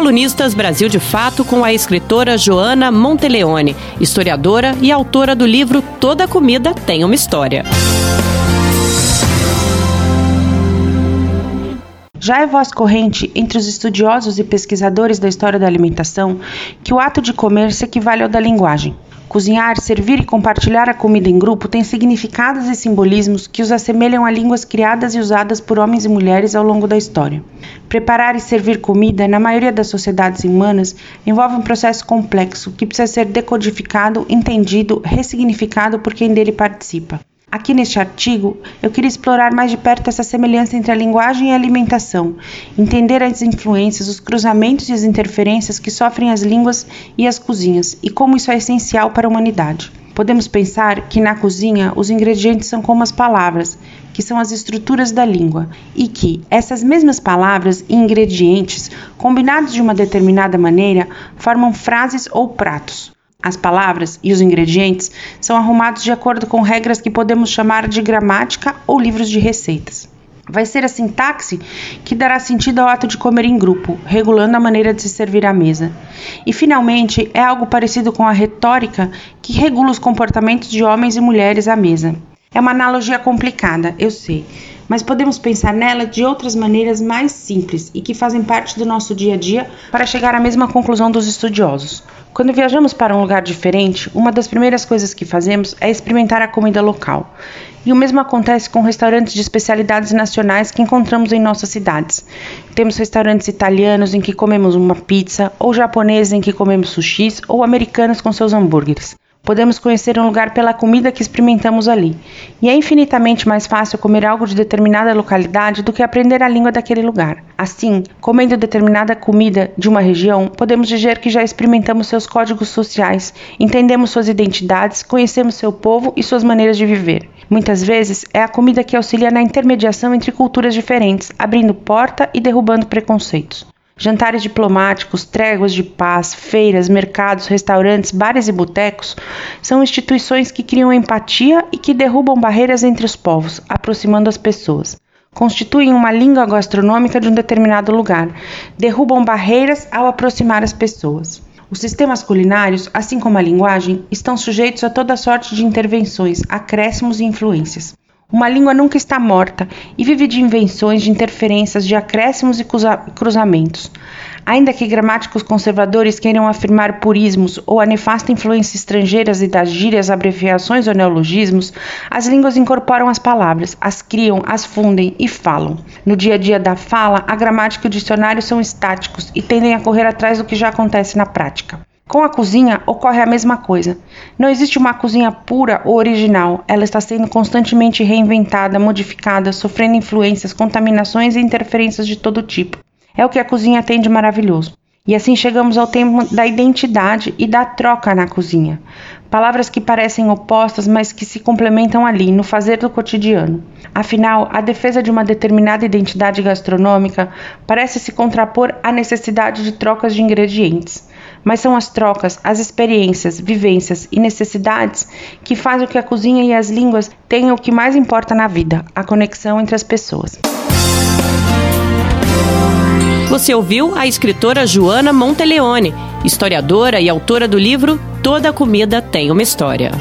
Colunistas Brasil de Fato com a escritora Joana Monteleone, historiadora e autora do livro Toda Comida Tem uma História. Já é voz corrente entre os estudiosos e pesquisadores da história da alimentação que o ato de comer se equivale ao da linguagem. Cozinhar, servir e compartilhar a comida em grupo tem significados e simbolismos que os assemelham a línguas criadas e usadas por homens e mulheres ao longo da história. Preparar e servir comida, na maioria das sociedades humanas, envolve um processo complexo que precisa ser decodificado, entendido, ressignificado por quem dele participa. Aqui neste artigo, eu queria explorar mais de perto essa semelhança entre a linguagem e a alimentação, entender as influências, os cruzamentos e as interferências que sofrem as línguas e as cozinhas e como isso é essencial para a humanidade. Podemos pensar que na cozinha os ingredientes são como as palavras, que são as estruturas da língua, e que essas mesmas palavras e ingredientes, combinados de uma determinada maneira, formam frases ou pratos. As palavras e os ingredientes são arrumados de acordo com regras que podemos chamar de gramática ou livros de receitas. Vai ser a sintaxe que dará sentido ao ato de comer em grupo, regulando a maneira de se servir à mesa. E, finalmente, é algo parecido com a retórica que regula os comportamentos de homens e mulheres à mesa. É uma analogia complicada, eu sei, mas podemos pensar nela de outras maneiras mais simples e que fazem parte do nosso dia a dia para chegar à mesma conclusão dos estudiosos. Quando viajamos para um lugar diferente, uma das primeiras coisas que fazemos é experimentar a comida local. E o mesmo acontece com restaurantes de especialidades nacionais que encontramos em nossas cidades. Temos restaurantes italianos em que comemos uma pizza, ou japoneses em que comemos sushis, ou americanos com seus hambúrgueres. Podemos conhecer um lugar pela comida que experimentamos ali, e é infinitamente mais fácil comer algo de determinada localidade do que aprender a língua daquele lugar. Assim, comendo determinada comida de uma região, podemos dizer que já experimentamos seus códigos sociais, entendemos suas identidades, conhecemos seu povo e suas maneiras de viver. Muitas vezes é a comida que auxilia na intermediação entre culturas diferentes, abrindo porta e derrubando preconceitos. Jantares diplomáticos, tréguas de paz, feiras, mercados, restaurantes, bares e botecos são instituições que criam empatia e que derrubam barreiras entre os povos, aproximando as pessoas. Constituem uma língua gastronômica de um determinado lugar, derrubam barreiras ao aproximar as pessoas. Os sistemas culinários, assim como a linguagem, estão sujeitos a toda sorte de intervenções, acréscimos e influências. Uma língua nunca está morta e vive de invenções, de interferências, de acréscimos e cruzamentos. Ainda que gramáticos conservadores queiram afirmar purismos ou a nefasta influência estrangeiras e das gírias, abreviações ou neologismos, as línguas incorporam as palavras, as criam, as fundem e falam. No dia a dia da fala, a gramática e o dicionário são estáticos e tendem a correr atrás do que já acontece na prática. Com a cozinha ocorre a mesma coisa. Não existe uma cozinha pura ou original, ela está sendo constantemente reinventada, modificada, sofrendo influências, contaminações e interferências de todo tipo. É o que a cozinha tem de maravilhoso. E assim chegamos ao tema da identidade e da troca na cozinha. Palavras que parecem opostas, mas que se complementam ali, no fazer do cotidiano. Afinal, a defesa de uma determinada identidade gastronômica parece se contrapor à necessidade de trocas de ingredientes mas são as trocas, as experiências, vivências e necessidades que fazem que a cozinha e as línguas tenham o que mais importa na vida: a conexão entre as pessoas. Você ouviu a escritora Joana Monteleone, historiadora e autora do livro Toda Comida Tem uma História.